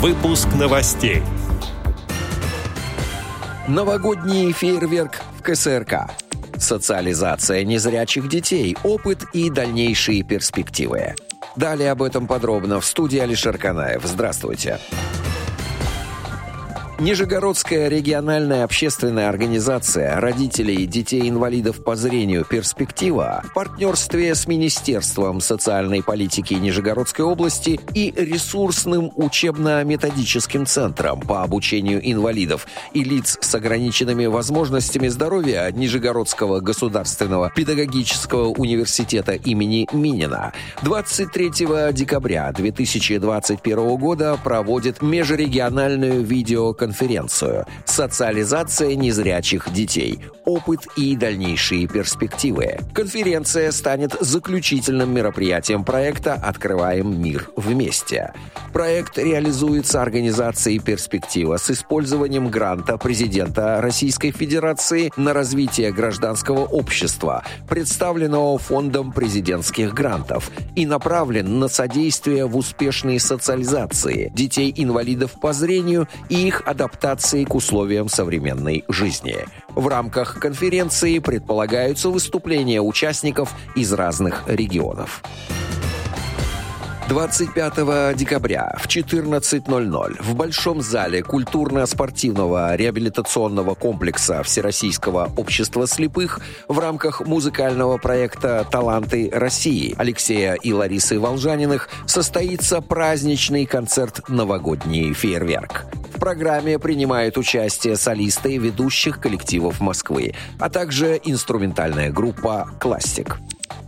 Выпуск новостей. Новогодний фейерверк в КСРК. Социализация незрячих детей, опыт и дальнейшие перспективы. Далее об этом подробно в студии Алишер Канаев. Здравствуйте. Здравствуйте. Нижегородская региональная общественная организация родителей детей-инвалидов по зрению. «Перспектива» в партнерстве с Министерством социальной политики Нижегородской области и ресурсным учебно-методическим центром по обучению инвалидов и лиц с ограниченными возможностями здоровья Нижегородского государственного педагогического университета имени Минина. 23 декабря 2021 года проводит межрегиональную видеоконференцию конференцию «Социализация незрячих детей. Опыт и дальнейшие перспективы». Конференция станет заключительным мероприятием проекта «Открываем мир вместе». Проект реализуется организацией «Перспектива» с использованием гранта президента Российской Федерации на развитие гражданского общества, представленного Фондом президентских грантов, и направлен на содействие в успешной социализации детей-инвалидов по зрению и их адаптации к условиям современной жизни. В рамках конференции предполагаются выступления участников из разных регионов. 25 декабря в 14.00 в Большом зале культурно-спортивного реабилитационного комплекса Всероссийского общества слепых в рамках музыкального проекта «Таланты России» Алексея и Ларисы Волжаниных состоится праздничный концерт «Новогодний фейерверк». В программе принимают участие солисты ведущих коллективов Москвы, а также инструментальная группа «Классик».